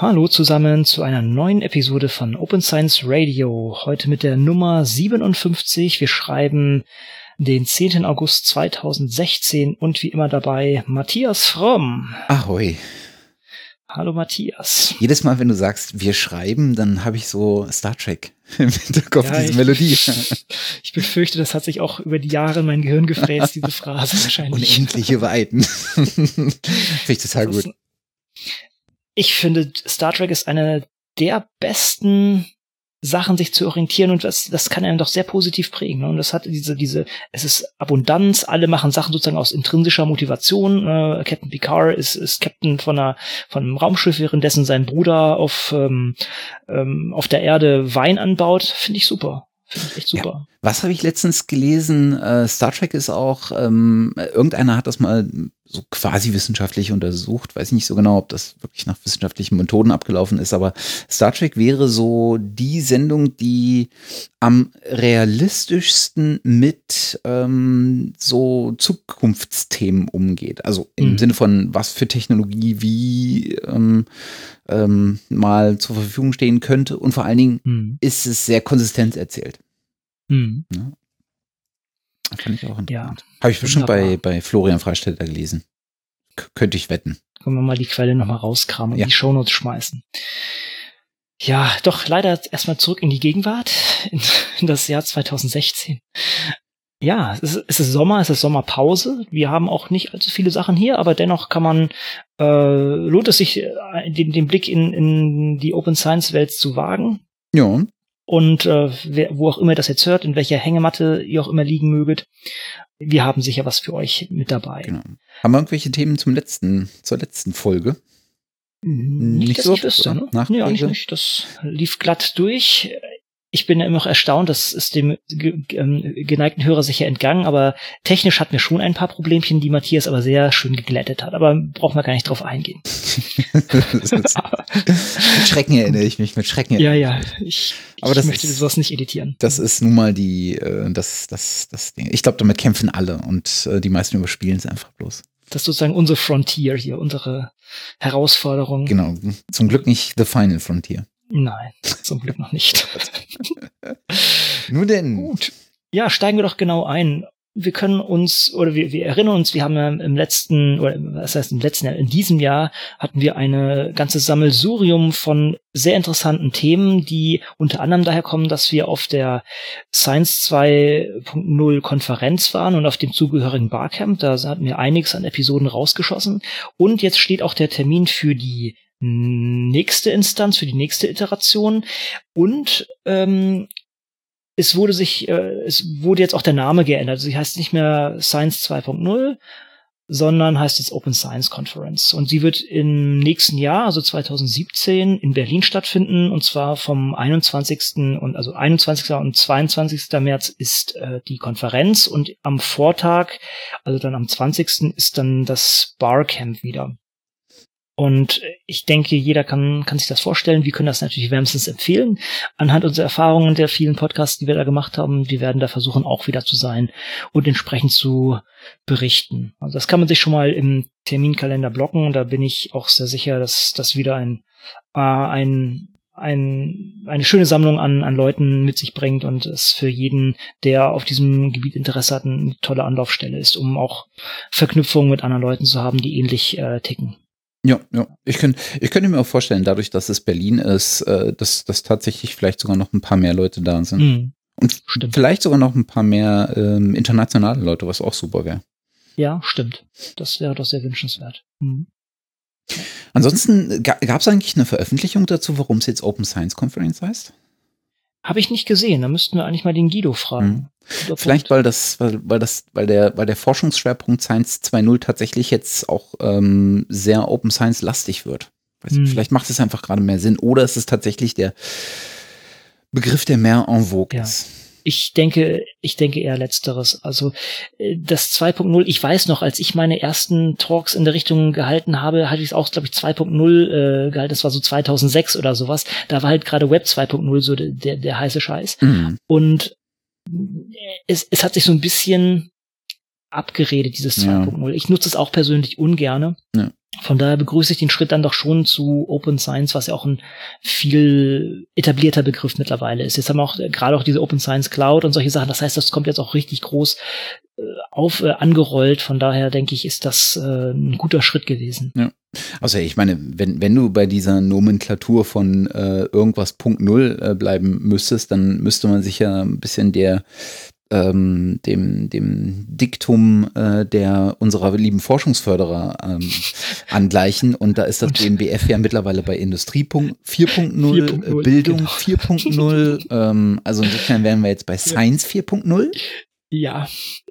Hallo zusammen zu einer neuen Episode von Open Science Radio. Heute mit der Nummer 57. Wir schreiben den 10. August 2016 und wie immer dabei Matthias Fromm. Ahoi. Hallo Matthias. Jedes Mal, wenn du sagst, wir schreiben, dann habe ich so Star Trek im Hinterkopf, ja, diese ich, Melodie. Ich befürchte, das hat sich auch über die Jahre in mein Gehirn gefräst, diese Phrase wahrscheinlich. Unendliche Weiten. Finde ich total gut. Ich finde, Star Trek ist eine der besten Sachen, sich zu orientieren und das, das kann einen doch sehr positiv prägen. Ne? Und das hat diese, diese, es ist Abundanz, alle machen Sachen sozusagen aus intrinsischer Motivation. Äh, Captain Picard ist, ist Captain von einer, von einem Raumschiff, währenddessen sein Bruder auf, ähm, ähm, auf der Erde Wein anbaut. Finde ich super. Finde ich echt super. Ja. Was habe ich letztens gelesen? Äh, Star Trek ist auch, ähm, irgendeiner hat das mal so quasi wissenschaftlich untersucht. Weiß nicht so genau, ob das wirklich nach wissenschaftlichen Methoden abgelaufen ist, aber Star Trek wäre so die Sendung, die am realistischsten mit ähm, so Zukunftsthemen umgeht. Also im mhm. Sinne von, was für Technologie wie ähm, ähm, mal zur Verfügung stehen könnte. Und vor allen Dingen mhm. ist es sehr konsistent erzählt. Mhm. Ja. Fand ich auch interessant. Ja, Habe ich bestimmt bei, bei Florian Freistetter gelesen. K könnte ich wetten. Können wir mal die Quelle nochmal rauskramen und ja. die Shownotes schmeißen. Ja, doch leider erstmal zurück in die Gegenwart, in, in das Jahr 2016 ja, es ist, es ist Sommer, es ist Sommerpause. Wir haben auch nicht allzu viele Sachen hier, aber dennoch kann man, äh, lohnt es sich, äh, den, den Blick in, in die Open Science Welt zu wagen. Ja. Und äh, wer, wo auch immer das jetzt hört, in welcher Hängematte ihr auch immer liegen möget, wir haben sicher was für euch mit dabei. Genau. Haben wir irgendwelche Themen zum letzten, zur letzten Folge? Nicht, nicht so, ich wüsste, ne? Nee, eigentlich nicht. Das lief glatt durch ich bin immer noch erstaunt, das ist dem ähm, geneigten Hörer sicher entgangen, aber technisch hatten wir schon ein paar Problemchen, die Matthias aber sehr schön geglättet hat. Aber brauchen wir gar nicht drauf eingehen. mit Schrecken erinnere ich mich, mit Schrecken Ja, ja, ich, aber ich möchte ist, sowas nicht editieren. Das ist nun mal die, äh, das, das, das Ding. Ich glaube, damit kämpfen alle und äh, die meisten überspielen es einfach bloß. Das ist sozusagen unsere Frontier hier, unsere Herausforderung. Genau, zum Glück nicht The Final Frontier. Nein, zum Glück noch nicht. Nur denn. Gut. Ja, steigen wir doch genau ein. Wir können uns, oder wir, wir erinnern uns, wir haben ja im letzten, oder was heißt im letzten Jahr, in diesem Jahr hatten wir eine ganze Sammelsurium von sehr interessanten Themen, die unter anderem daher kommen, dass wir auf der Science 2.0 Konferenz waren und auf dem zugehörigen Barcamp. Da hatten wir einiges an Episoden rausgeschossen. Und jetzt steht auch der Termin für die nächste Instanz, für die nächste Iteration. Und ähm, es wurde sich, äh, es wurde jetzt auch der Name geändert. Sie heißt nicht mehr Science 2.0, sondern heißt jetzt Open Science Conference. Und sie wird im nächsten Jahr, also 2017, in Berlin stattfinden. Und zwar vom 21. und also 21. und 22. März ist äh, die Konferenz und am Vortag, also dann am 20. ist dann das Barcamp wieder. Und ich denke, jeder kann, kann sich das vorstellen. Wir können das natürlich wärmstens empfehlen. Anhand unserer Erfahrungen der vielen Podcasts, die wir da gemacht haben, wir werden da versuchen, auch wieder zu sein und entsprechend zu berichten. Also das kann man sich schon mal im Terminkalender blocken. Da bin ich auch sehr sicher, dass das wieder ein, äh, ein ein, eine schöne Sammlung an, an Leuten mit sich bringt und es für jeden, der auf diesem Gebiet Interesse hat, eine tolle Anlaufstelle ist, um auch Verknüpfungen mit anderen Leuten zu haben, die ähnlich äh, ticken. Ja, ja. Ich, könnte, ich könnte mir auch vorstellen, dadurch, dass es Berlin ist, äh, dass, dass tatsächlich vielleicht sogar noch ein paar mehr Leute da sind. Mhm. Und stimmt. vielleicht sogar noch ein paar mehr ähm, internationale Leute, was auch super wäre. Ja, stimmt. Das wäre doch sehr wünschenswert. Mhm. Ansonsten gab es eigentlich eine Veröffentlichung dazu, warum es jetzt Open Science Conference heißt? Habe ich nicht gesehen. Da müssten wir eigentlich mal den Guido fragen. Hm. Vielleicht, weil das, weil, weil das, weil der, weil der Forschungsschwerpunkt Science 2.0 tatsächlich jetzt auch ähm, sehr Open Science lastig wird. Hm. Vielleicht macht es einfach gerade mehr Sinn. Oder es ist tatsächlich der Begriff, der mehr en vogue ja. ist. Ich denke, ich denke eher letzteres. Also äh, das 2.0, ich weiß noch, als ich meine ersten Talks in der Richtung gehalten habe, hatte ich es auch, glaube ich, 2.0 äh, gehalten. Das war so 2006 oder sowas. Da war halt gerade Web 2.0 so der, der, der heiße Scheiß. Mhm. Und es, es hat sich so ein bisschen abgeredet, dieses 2.0. Ja. Ich nutze es auch persönlich ungerne. Ja. Von daher begrüße ich den Schritt dann doch schon zu Open Science, was ja auch ein viel etablierter Begriff mittlerweile ist. Jetzt haben wir auch äh, gerade auch diese Open Science Cloud und solche Sachen. Das heißt, das kommt jetzt auch richtig groß äh, auf äh, angerollt. Von daher denke ich, ist das äh, ein guter Schritt gewesen. Ja. Also ich meine, wenn, wenn du bei dieser Nomenklatur von äh, irgendwas Punkt Null äh, bleiben müsstest, dann müsste man sich ja ein bisschen der ähm, dem, dem Diktum äh, der unserer lieben Forschungsförderer ähm, angleichen. Und da ist das BMBF ja mittlerweile bei Industrie 4.0, Bildung genau. 4.0. ähm, also insofern wären wir jetzt bei Science 4.0. Ja,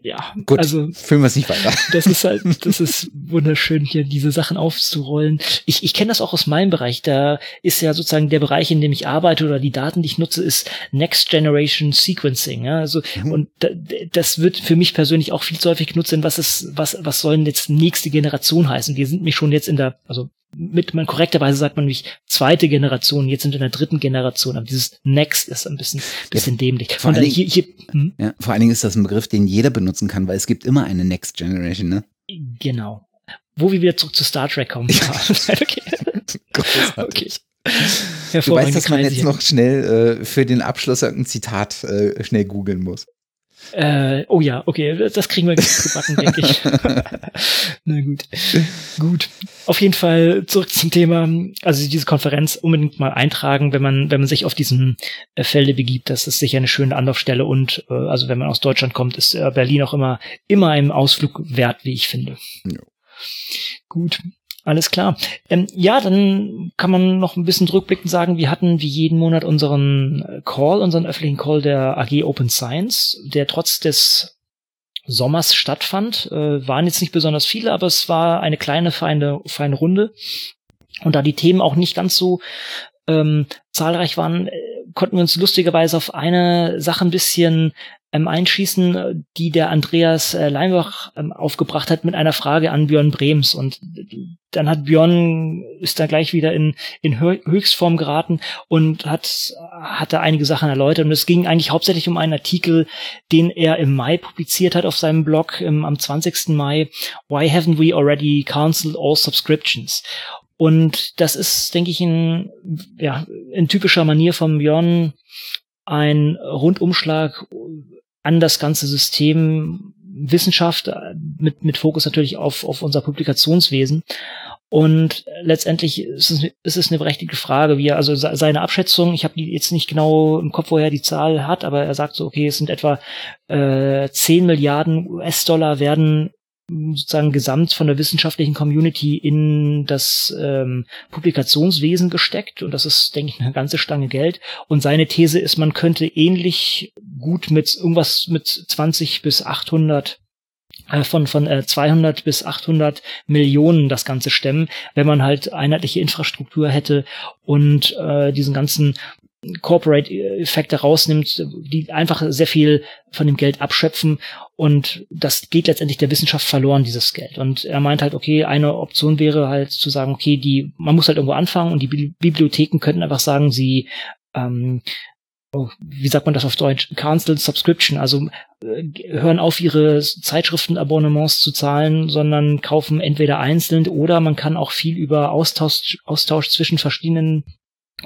ja. Gut, also führen wir es nicht weiter. Das ist halt, das ist wunderschön, hier diese Sachen aufzurollen. Ich, ich kenne das auch aus meinem Bereich. Da ist ja sozusagen der Bereich, in dem ich arbeite oder die Daten, die ich nutze, ist Next Generation Sequencing. Ja? Also mhm. und da, das wird für mich persönlich auch viel zu häufig genutzt. Denn was ist, was, was sollen jetzt nächste Generation heißen? Wir sind mich schon jetzt in der, also mit man korrekterweise sagt man nämlich zweite Generation, jetzt sind wir in der dritten Generation, aber dieses Next ist ein bisschen, bisschen ja, dämlich. Vor allen, Dingen, hier, hier, hm? ja, vor allen Dingen ist das ein Begriff, den jeder benutzen kann, weil es gibt immer eine Next Generation, ne? Genau. Wo wir wieder zurück zu Star Trek kommen. okay. okay. Du weißt, dass man jetzt noch schnell äh, für den Abschluss irgendein Zitat äh, schnell googeln muss. Äh, oh ja, okay, das kriegen wir gebacken, denke ich. Na gut. Gut. Auf jeden Fall zurück zum Thema. Also diese Konferenz unbedingt mal eintragen, wenn man, wenn man sich auf diesen äh, Felde begibt. Das ist sicher eine schöne Anlaufstelle und äh, also wenn man aus Deutschland kommt, ist äh, Berlin auch immer, immer ein Ausflug wert, wie ich finde. Ja. Gut. Alles klar. Ähm, ja, dann kann man noch ein bisschen rückblickend sagen, wir hatten wie jeden Monat unseren äh, Call, unseren öffentlichen Call der AG Open Science, der trotz des Sommers stattfand. Äh, waren jetzt nicht besonders viele, aber es war eine kleine, feine, feine Runde. Und da die Themen auch nicht ganz so ähm, zahlreich waren, äh, konnten wir uns lustigerweise auf eine Sache ein bisschen ähm, einschießen, die der Andreas äh, Leinbach ähm, aufgebracht hat mit einer Frage an Björn Brems. Und dann hat Björn, ist da gleich wieder in, in Höchstform geraten und hat, hat da einige Sachen erläutert. Und es ging eigentlich hauptsächlich um einen Artikel, den er im Mai publiziert hat auf seinem Blog im, am 20. Mai. Why haven't we already cancelled all subscriptions? Und das ist, denke ich, in, ja, in typischer Manier von Björn ein Rundumschlag an das ganze System Wissenschaft äh, mit, mit Fokus natürlich auf, auf unser Publikationswesen. Und letztendlich ist es, ist es eine berechtigte Frage, wie er, also seine Abschätzung, ich habe jetzt nicht genau im Kopf, woher die Zahl hat, aber er sagt so, okay, es sind etwa äh, 10 Milliarden US-Dollar werden sozusagen gesamt von der wissenschaftlichen Community in das ähm, Publikationswesen gesteckt und das ist, denke ich, eine ganze Stange Geld. Und seine These ist, man könnte ähnlich gut mit irgendwas mit 20 bis 800 äh, von von äh, 200 bis 800 Millionen das Ganze stemmen, wenn man halt einheitliche Infrastruktur hätte und äh, diesen ganzen Corporate-Effekte rausnimmt, die einfach sehr viel von dem Geld abschöpfen. Und das geht letztendlich der Wissenschaft verloren, dieses Geld. Und er meint halt, okay, eine Option wäre halt zu sagen, okay, die, man muss halt irgendwo anfangen und die Bibliotheken könnten einfach sagen, sie ähm, oh, wie sagt man das auf Deutsch, Cancel Subscription, also äh, hören auf, ihre Zeitschriftenabonnements zu zahlen, sondern kaufen entweder einzeln oder man kann auch viel über Austausch, Austausch zwischen verschiedenen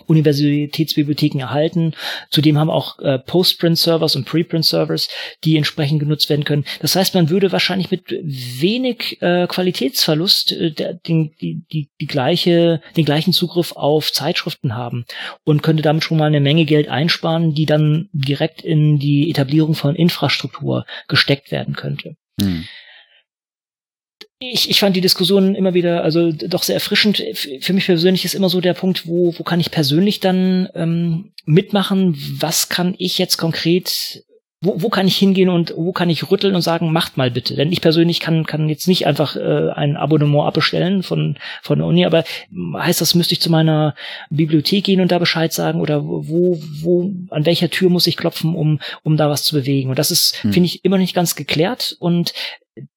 Universitätsbibliotheken erhalten. Zudem haben auch äh, Postprint-Servers und Preprint-Servers, die entsprechend genutzt werden können. Das heißt, man würde wahrscheinlich mit wenig äh, Qualitätsverlust äh, den, die, die, die gleiche, den gleichen Zugriff auf Zeitschriften haben und könnte damit schon mal eine Menge Geld einsparen, die dann direkt in die Etablierung von Infrastruktur gesteckt werden könnte. Hm ich, ich fand die Diskussion immer wieder, also doch sehr erfrischend. Für mich persönlich ist immer so der Punkt, wo, wo kann ich persönlich dann ähm, mitmachen? Was kann ich jetzt konkret wo, wo kann ich hingehen und wo kann ich rütteln und sagen, macht mal bitte. Denn ich persönlich kann, kann jetzt nicht einfach äh, ein Abonnement abbestellen von, von der Uni, aber heißt das, müsste ich zu meiner Bibliothek gehen und da Bescheid sagen oder wo, wo, an welcher Tür muss ich klopfen, um, um da was zu bewegen. Und das ist, hm. finde ich, immer nicht ganz geklärt und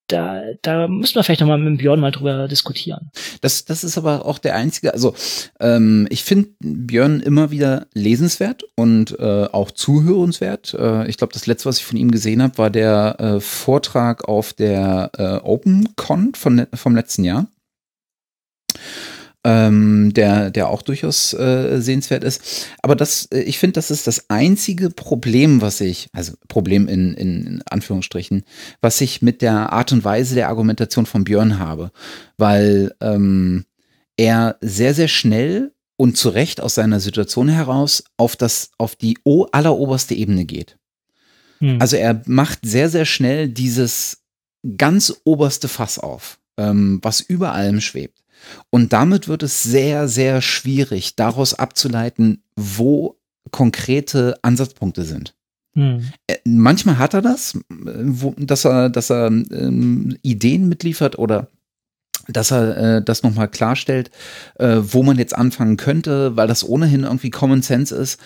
da, da müssen wir vielleicht nochmal mit Björn mal drüber diskutieren. Das, das ist aber auch der einzige, also ähm, ich finde Björn immer wieder lesenswert und äh, auch zuhörenswert. Äh, ich glaube, das letzte, was ich von ihm gesehen habe, war der äh, Vortrag auf der äh, OpenCon vom letzten Jahr. Ähm, der, der auch durchaus äh, sehenswert ist. Aber das, äh, ich finde, das ist das einzige Problem, was ich, also Problem in, in, in Anführungsstrichen, was ich mit der Art und Weise der Argumentation von Björn habe. Weil ähm, er sehr, sehr schnell und zu Recht aus seiner Situation heraus auf das, auf die alleroberste Ebene geht. Hm. Also er macht sehr, sehr schnell dieses ganz oberste Fass auf, ähm, was über allem schwebt. Und damit wird es sehr, sehr schwierig, daraus abzuleiten, wo konkrete Ansatzpunkte sind. Hm. Äh, manchmal hat er das, wo, dass er, dass er ähm, Ideen mitliefert oder dass er äh, das nochmal klarstellt, äh, wo man jetzt anfangen könnte, weil das ohnehin irgendwie Common Sense ist.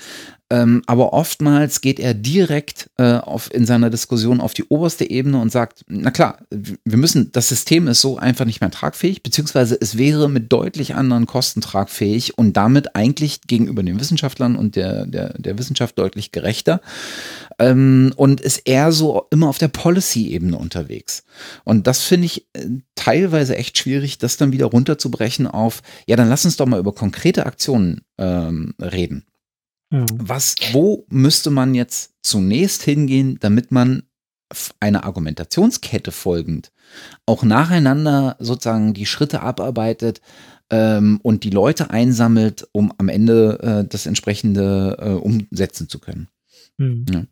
Ähm, aber oftmals geht er direkt äh, auf, in seiner Diskussion auf die oberste Ebene und sagt, na klar, wir müssen, das System ist so einfach nicht mehr tragfähig, beziehungsweise es wäre mit deutlich anderen Kosten tragfähig und damit eigentlich gegenüber den Wissenschaftlern und der, der, der Wissenschaft deutlich gerechter. Ähm, und ist eher so immer auf der Policy-Ebene unterwegs. Und das finde ich äh, teilweise echt schwierig, das dann wieder runterzubrechen auf, ja, dann lass uns doch mal über konkrete Aktionen ähm, reden. Mhm. Was, wo müsste man jetzt zunächst hingehen, damit man einer Argumentationskette folgend auch nacheinander sozusagen die Schritte abarbeitet ähm, und die Leute einsammelt, um am Ende äh, das entsprechende äh, umsetzen zu können. Mhm. Ja.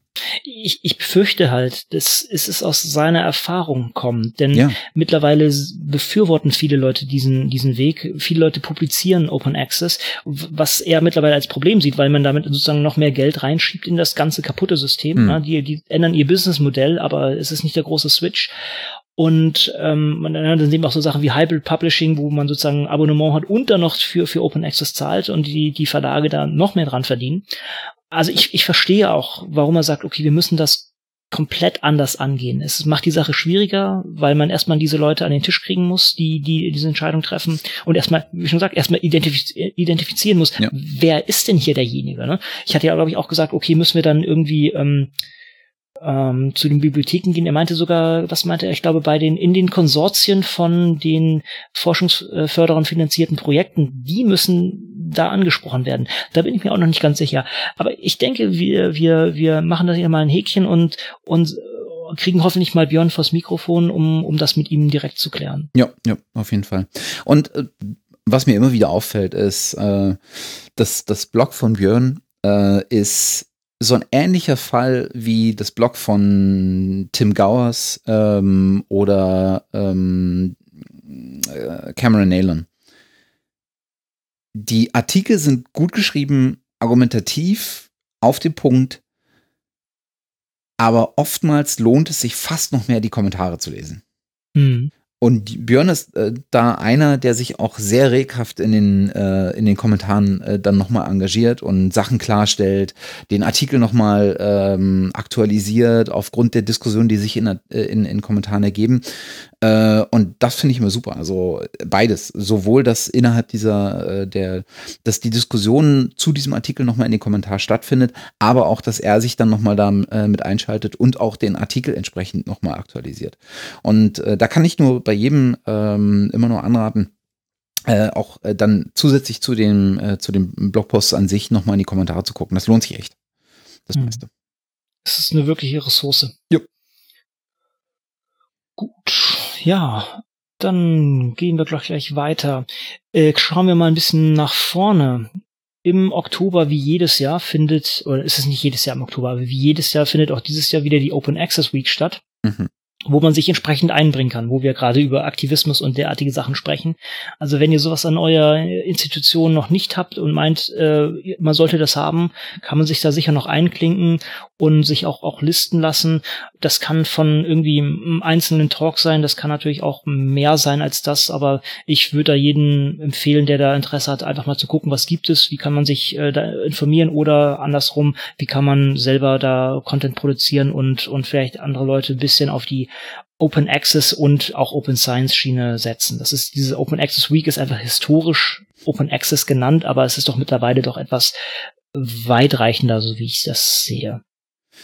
Ich, ich befürchte halt, dass es aus seiner Erfahrung kommt, denn ja. mittlerweile befürworten viele Leute diesen, diesen Weg. Viele Leute publizieren Open Access, was er mittlerweile als Problem sieht, weil man damit sozusagen noch mehr Geld reinschiebt in das ganze kaputte System. Mhm. Die, die ändern ihr Businessmodell, aber es ist nicht der große Switch. Und ähm, dann sehen wir auch so Sachen wie Hybrid Publishing, wo man sozusagen Abonnement hat und dann noch für, für Open Access zahlt und die, die Verlage da noch mehr dran verdienen also ich, ich verstehe auch, warum er sagt, okay, wir müssen das komplett anders angehen. Es macht die Sache schwieriger, weil man erstmal diese Leute an den Tisch kriegen muss, die, die diese Entscheidung treffen und erstmal, wie schon gesagt, erstmal identifiz identifizieren muss, ja. wer ist denn hier derjenige. Ne? Ich hatte ja, glaube ich, auch gesagt, okay, müssen wir dann irgendwie ähm, ähm, zu den Bibliotheken gehen. Er meinte sogar, was meinte er, ich glaube, bei den, in den Konsortien von den Forschungsförderern finanzierten Projekten, die müssen da angesprochen werden. Da bin ich mir auch noch nicht ganz sicher. Aber ich denke, wir, wir, wir machen da hier mal ein Häkchen und, und kriegen hoffentlich mal Björn vors Mikrofon, um, um das mit ihm direkt zu klären. Ja, ja, auf jeden Fall. Und äh, was mir immer wieder auffällt, ist, äh, dass das Blog von Björn äh, ist so ein ähnlicher Fall wie das Blog von Tim Gowers ähm, oder ähm, äh, Cameron Nalon. Die Artikel sind gut geschrieben, argumentativ, auf den Punkt, aber oftmals lohnt es sich fast noch mehr, die Kommentare zu lesen. Mhm. Und Björn ist äh, da einer, der sich auch sehr reghaft in den, äh, in den Kommentaren äh, dann nochmal engagiert und Sachen klarstellt, den Artikel nochmal ähm, aktualisiert aufgrund der Diskussion, die sich in, äh, in, in Kommentaren ergeben. Äh, und das finde ich immer super. Also beides. Sowohl das innerhalb dieser, äh, der, dass die Diskussion zu diesem Artikel nochmal in den Kommentaren stattfindet, aber auch, dass er sich dann nochmal da äh, mit einschaltet und auch den Artikel entsprechend nochmal aktualisiert. Und äh, da kann ich nur bei jedem ähm, immer nur anraten, äh, auch äh, dann zusätzlich zu dem, äh, zu dem Blogpost an sich nochmal in die Kommentare zu gucken. Das lohnt sich echt. Das hm. meiste. Es ist eine wirkliche Ressource. Ja. Gut, ja, dann gehen wir gleich, gleich weiter. Äh, schauen wir mal ein bisschen nach vorne. Im Oktober, wie jedes Jahr, findet, oder ist es nicht jedes Jahr im Oktober, aber wie jedes Jahr findet auch dieses Jahr wieder die Open Access Week statt. Mhm wo man sich entsprechend einbringen kann, wo wir gerade über Aktivismus und derartige Sachen sprechen. Also wenn ihr sowas an eurer Institution noch nicht habt und meint, äh, man sollte das haben, kann man sich da sicher noch einklinken und sich auch auch listen lassen. Das kann von irgendwie einem einzelnen Talk sein, das kann natürlich auch mehr sein als das, aber ich würde da jeden empfehlen, der da Interesse hat, einfach mal zu gucken, was gibt es, wie kann man sich äh, da informieren oder andersrum, wie kann man selber da Content produzieren und und vielleicht andere Leute ein bisschen auf die Open Access und auch Open Science Schiene setzen. Das ist diese Open Access Week ist einfach historisch Open Access genannt, aber es ist doch mittlerweile doch etwas weitreichender, so wie ich das sehe.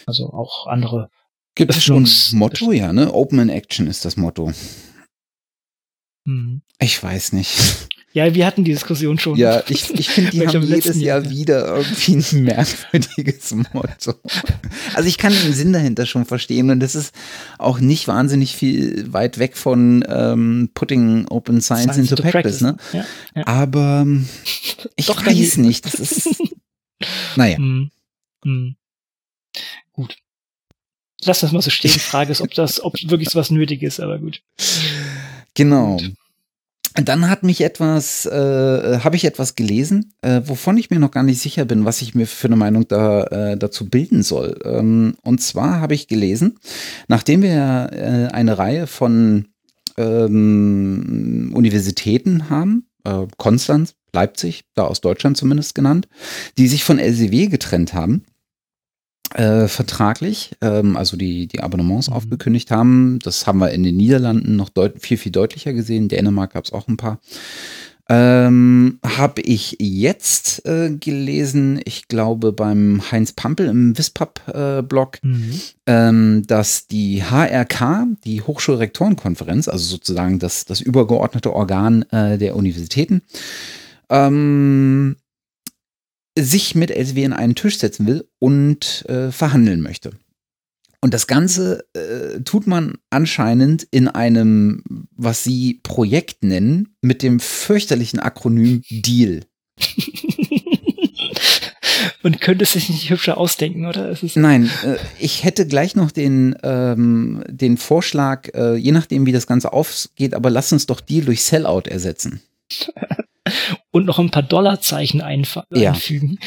Also auch andere. Gibt es schon ein Motto, ja, ne? Open in Action ist das Motto. Hm. Ich weiß nicht. Ja, wir hatten die Diskussion schon. Ja, ich, ich finde, die haben jedes Jahr, Jahr wieder irgendwie ein merkwürdiges Motto. Also ich kann den Sinn dahinter schon verstehen und das ist auch nicht wahnsinnig viel weit weg von ähm, putting Open Science, Science into, Practice, practice ne? Ja, ja. Aber ähm, ich Doch, weiß nicht, das ist, naja. Hm, hm. Gut. Lass das mal so stehen. Die Frage ist, ob das, ob wirklich was nötig ist, aber gut. Genau. Gut. Dann hat mich etwas, äh, habe ich etwas gelesen, äh, wovon ich mir noch gar nicht sicher bin, was ich mir für eine Meinung da, äh, dazu bilden soll. Ähm, und zwar habe ich gelesen, nachdem wir äh, eine Reihe von ähm, Universitäten haben, äh, Konstanz, Leipzig, da aus Deutschland zumindest genannt, die sich von LCW getrennt haben, äh, vertraglich, ähm, also die, die Abonnements mhm. aufgekündigt haben. Das haben wir in den Niederlanden noch viel, viel deutlicher gesehen. In Dänemark gab es auch ein paar. Ähm, Habe ich jetzt äh, gelesen, ich glaube beim Heinz Pampel im Wispap-Blog, äh, mhm. ähm, dass die HRK, die Hochschulrektorenkonferenz, also sozusagen das, das übergeordnete Organ äh, der Universitäten, ähm, sich mit LSW an einen Tisch setzen will und äh, verhandeln möchte. Und das Ganze äh, tut man anscheinend in einem, was sie Projekt nennen, mit dem fürchterlichen Akronym DEAL. Und könnte es sich nicht hübscher ausdenken, oder? Nein, äh, ich hätte gleich noch den, ähm, den Vorschlag, äh, je nachdem, wie das Ganze aufgeht, aber lass uns doch Deal durch Sellout ersetzen. und noch ein paar Dollarzeichen ja. einfügen.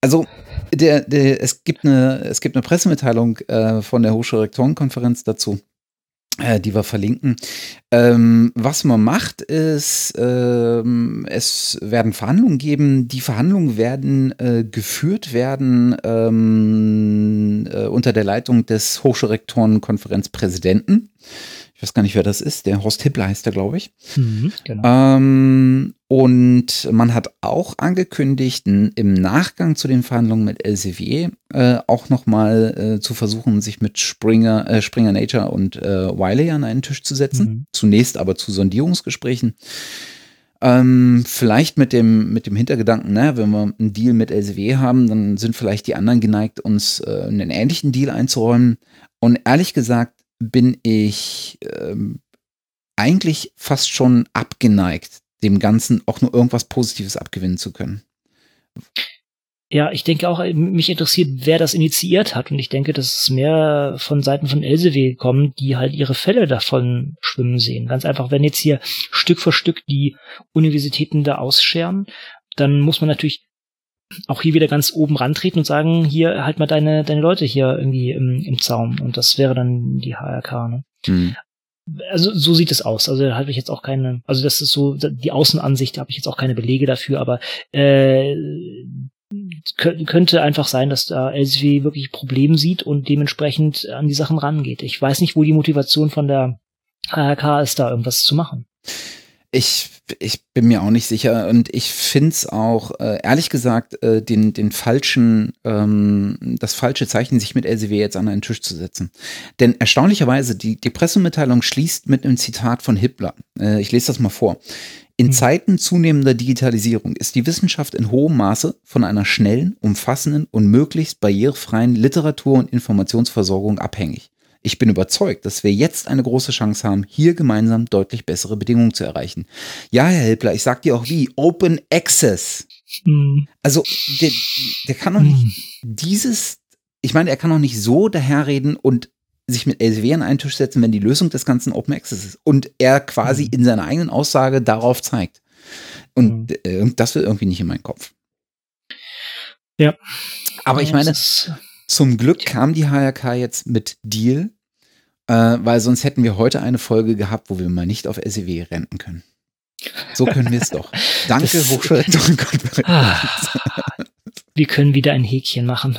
Also der, der, es, gibt eine, es gibt eine Pressemitteilung äh, von der Hochschulrektorenkonferenz dazu, äh, die wir verlinken. Ähm, was man macht, ist, ähm, es werden Verhandlungen geben. Die Verhandlungen werden äh, geführt werden ähm, äh, unter der Leitung des Hochschulrektorenkonferenzpräsidenten weiß gar nicht, wer das ist, der Horst Hippler heißt der, glaube ich. Mhm, genau. ähm, und man hat auch angekündigt, im Nachgang zu den Verhandlungen mit Elsevier äh, auch nochmal äh, zu versuchen, sich mit Springer, äh, Springer Nature und äh, Wiley an einen Tisch zu setzen. Mhm. Zunächst aber zu Sondierungsgesprächen. Ähm, vielleicht mit dem, mit dem Hintergedanken, ne, wenn wir einen Deal mit LCW haben, dann sind vielleicht die anderen geneigt, uns äh, einen ähnlichen Deal einzuräumen. Und ehrlich gesagt, bin ich ähm, eigentlich fast schon abgeneigt, dem Ganzen auch nur irgendwas Positives abgewinnen zu können. Ja, ich denke auch, mich interessiert, wer das initiiert hat. Und ich denke, dass es mehr von Seiten von Elsevier kommt, die halt ihre Fälle davon schwimmen sehen. Ganz einfach, wenn jetzt hier Stück für Stück die Universitäten da ausscheren, dann muss man natürlich auch hier wieder ganz oben rantreten und sagen, hier halt mal deine, deine Leute hier irgendwie im, im Zaum. Und das wäre dann die HRK, ne? Mhm. Also so sieht es aus. Also da habe ich jetzt auch keine, also das ist so die Außenansicht, da habe ich jetzt auch keine Belege dafür, aber äh, könnte einfach sein, dass da LSW wirklich Problem sieht und dementsprechend an die Sachen rangeht. Ich weiß nicht, wo die Motivation von der HRK ist, da irgendwas zu machen. Ich, ich bin mir auch nicht sicher und ich finde es auch, äh, ehrlich gesagt, äh, den, den falschen, ähm, das falsche Zeichen, sich mit LCW jetzt an einen Tisch zu setzen. Denn erstaunlicherweise, die, die Pressemitteilung schließt mit einem Zitat von Hitler. Äh, ich lese das mal vor. In hm. Zeiten zunehmender Digitalisierung ist die Wissenschaft in hohem Maße von einer schnellen, umfassenden und möglichst barrierefreien Literatur- und Informationsversorgung abhängig. Ich bin überzeugt, dass wir jetzt eine große Chance haben, hier gemeinsam deutlich bessere Bedingungen zu erreichen. Ja, Herr Helpler, ich sag dir auch wie, Open Access. Hm. Also, der, der kann doch nicht hm. dieses, ich meine, er kann doch nicht so daherreden und sich mit Elsevier an einen Tisch setzen, wenn die Lösung des ganzen Open Access ist und er quasi hm. in seiner eigenen Aussage darauf zeigt. Und hm. äh, das will irgendwie nicht in meinen Kopf. Ja. Aber ich meine, zum Glück kam die HRK jetzt mit Deal, äh, weil sonst hätten wir heute eine Folge gehabt, wo wir mal nicht auf SEW renten können. So können wir es doch. Danke, Hochschulrektorenkonferenz. Ah, wir können wieder ein Häkchen machen.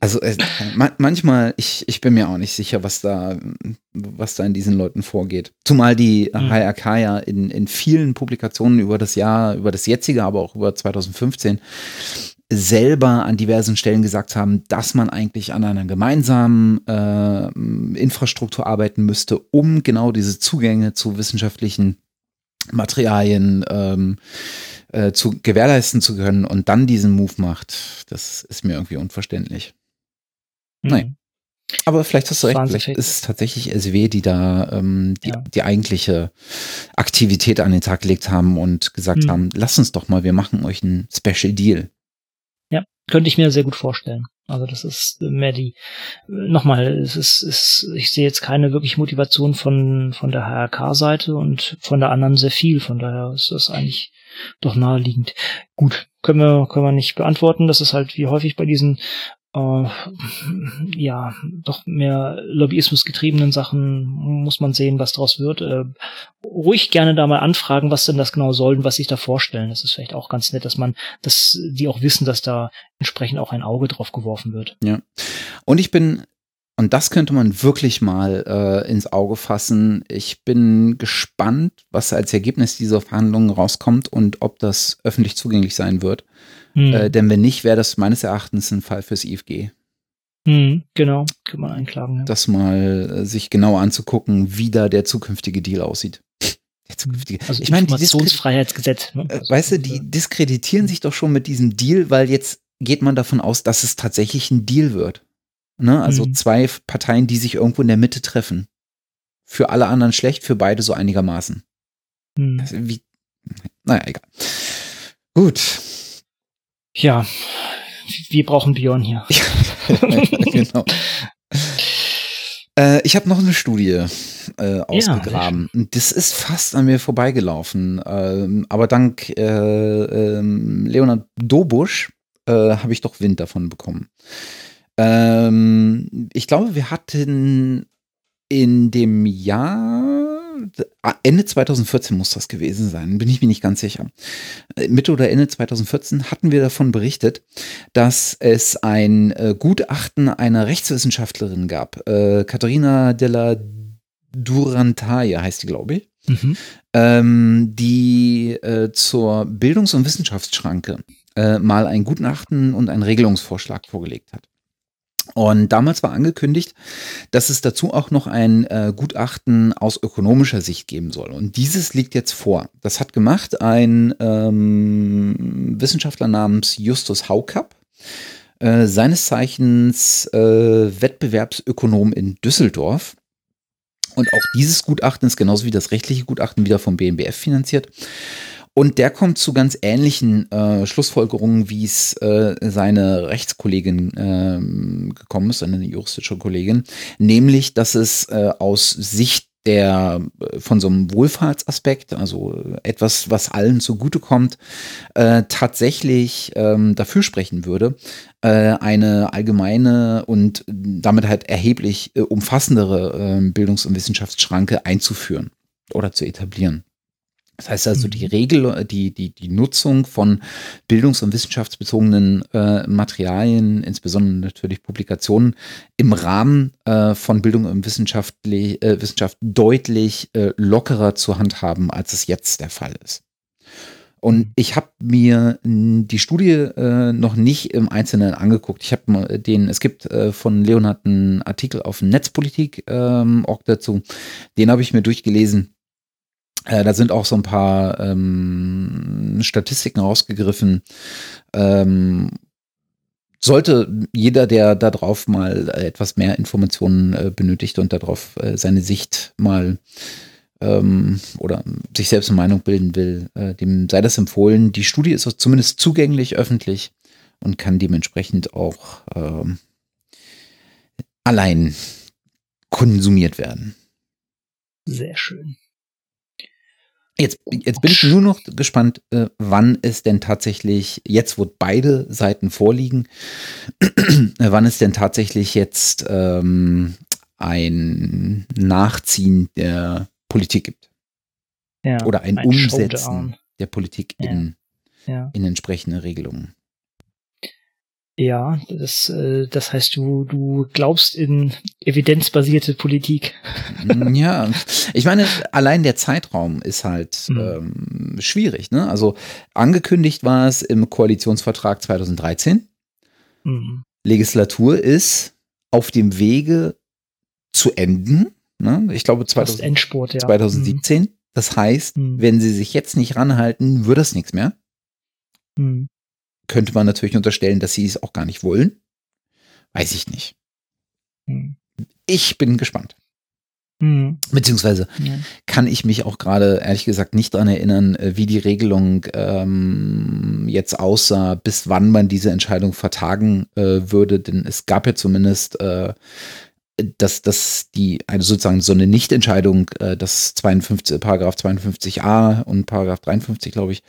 Also äh, ma manchmal, ich, ich bin mir auch nicht sicher, was da, was da in diesen Leuten vorgeht. Zumal die mhm. HRK ja in, in vielen Publikationen über das Jahr, über das jetzige, aber auch über 2015 selber an diversen Stellen gesagt haben, dass man eigentlich an einer gemeinsamen äh, Infrastruktur arbeiten müsste, um genau diese Zugänge zu wissenschaftlichen Materialien ähm, äh, zu gewährleisten zu können und dann diesen Move macht, das ist mir irgendwie unverständlich. Mhm. Nein. Aber vielleicht hast du recht, vielleicht ist es tatsächlich SW, die da ähm, die, ja. die eigentliche Aktivität an den Tag gelegt haben und gesagt mhm. haben, lass uns doch mal, wir machen euch einen Special Deal. Könnte ich mir sehr gut vorstellen. Also das ist mehr die, nochmal, es ist, ist, ich sehe jetzt keine wirklich Motivation von, von der HRK-Seite und von der anderen sehr viel. Von daher ist das eigentlich doch naheliegend. Gut, können wir, können wir nicht beantworten. Das ist halt wie häufig bei diesen äh, ja, doch mehr Lobbyismus getriebenen Sachen muss man sehen, was daraus wird. Äh, ruhig gerne da mal anfragen, was denn das genau soll und was sich da vorstellen. Das ist vielleicht auch ganz nett, dass man, dass die auch wissen, dass da entsprechend auch ein Auge drauf geworfen wird. Ja. Und ich bin und das könnte man wirklich mal äh, ins Auge fassen. Ich bin gespannt, was als Ergebnis dieser Verhandlungen rauskommt und ob das öffentlich zugänglich sein wird. Hm. Äh, denn wenn nicht, wäre das meines Erachtens ein Fall fürs IFG. Hm, genau, kann man einklagen. Ja. Das mal äh, sich genauer anzugucken, wie da der zukünftige Deal aussieht. Der zukünftige. Also ich meine, Informationsfreiheitsgesetz. Ne? Äh, weißt du, die diskreditieren sich doch schon mit diesem Deal, weil jetzt geht man davon aus, dass es tatsächlich ein Deal wird. Ne? Also hm. zwei Parteien, die sich irgendwo in der Mitte treffen. Für alle anderen schlecht, für beide so einigermaßen. Hm. Also wie, naja, egal. Gut. Ja, wir brauchen Björn hier. genau. Äh, ich habe noch eine Studie äh, ausgegraben. Ja, das ist fast an mir vorbeigelaufen. Ähm, aber dank äh, ähm, Leonard Dobusch äh, habe ich doch Wind davon bekommen. Ähm, ich glaube, wir hatten in dem Jahr Ah, Ende 2014 muss das gewesen sein, bin ich mir nicht ganz sicher. Äh, Mitte oder Ende 2014 hatten wir davon berichtet, dass es ein äh, Gutachten einer Rechtswissenschaftlerin gab. Äh, Katharina della Durantaye heißt die, glaube ich. Mhm. Ähm, die äh, zur Bildungs- und Wissenschaftsschranke äh, mal ein Gutachten und einen Regelungsvorschlag vorgelegt hat. Und damals war angekündigt, dass es dazu auch noch ein äh, Gutachten aus ökonomischer Sicht geben soll. Und dieses liegt jetzt vor. Das hat gemacht ein ähm, Wissenschaftler namens Justus Haukapp, äh, seines Zeichens äh, Wettbewerbsökonom in Düsseldorf. Und auch dieses Gutachten ist genauso wie das rechtliche Gutachten wieder vom BMBF finanziert. Und der kommt zu ganz ähnlichen äh, Schlussfolgerungen, wie es äh, seine Rechtskollegin äh, gekommen ist, eine juristische Kollegin, nämlich, dass es äh, aus Sicht der äh, von so einem Wohlfahrtsaspekt, also etwas, was allen zugutekommt, äh, tatsächlich ähm, dafür sprechen würde, äh, eine allgemeine und damit halt erheblich äh, umfassendere äh, Bildungs- und Wissenschaftsschranke einzuführen oder zu etablieren. Das heißt also, die mhm. Regel, die, die, die Nutzung von bildungs- und wissenschaftsbezogenen äh, Materialien, insbesondere natürlich Publikationen, im Rahmen äh, von Bildung und Wissenschaft, äh, Wissenschaft deutlich äh, lockerer zu handhaben, als es jetzt der Fall ist. Und mhm. ich habe mir die Studie äh, noch nicht im Einzelnen angeguckt. Ich habe den, es gibt äh, von Leonhard einen Artikel auf Netzpolitik ähm, auch dazu. Den habe ich mir durchgelesen äh, da sind auch so ein paar ähm, Statistiken rausgegriffen. Ähm, sollte jeder, der darauf mal etwas mehr Informationen äh, benötigt und darauf äh, seine Sicht mal ähm, oder sich selbst eine Meinung bilden will, äh, dem sei das empfohlen. Die Studie ist zumindest zugänglich öffentlich und kann dementsprechend auch ähm, allein konsumiert werden. Sehr schön. Jetzt, jetzt bin ich nur noch gespannt, äh, wann es denn tatsächlich, jetzt wo beide Seiten vorliegen, wann es denn tatsächlich jetzt ähm, ein Nachziehen der Politik gibt. Ja, Oder ein, ein Umsetzen Showdown. der Politik in, ja. in entsprechende Regelungen. Ja, das, äh, das heißt, du, du glaubst in evidenzbasierte Politik. Mm, ja, ich meine, allein der Zeitraum ist halt mhm. ähm, schwierig. Ne? Also angekündigt war es im Koalitionsvertrag 2013. Mhm. Legislatur ist auf dem Wege zu enden. Ne? Ich glaube 2000, Endspurt, ja. 2017. Mhm. Das heißt, hm. wenn sie sich jetzt nicht ranhalten, wird das nichts mehr. Hm. Könnte man natürlich unterstellen, dass sie es auch gar nicht wollen. Weiß ich nicht. Hm. Ich bin gespannt. Mhm. Beziehungsweise ja. kann ich mich auch gerade ehrlich gesagt nicht daran erinnern, äh, wie die Regelung ähm, jetzt aussah, bis wann man diese Entscheidung vertagen äh, würde, denn es gab ja zumindest äh, dass, dass die eine sozusagen so eine Nichtentscheidung, äh, dass 52, Paragraph 52a und Paragraph 53, glaube ich,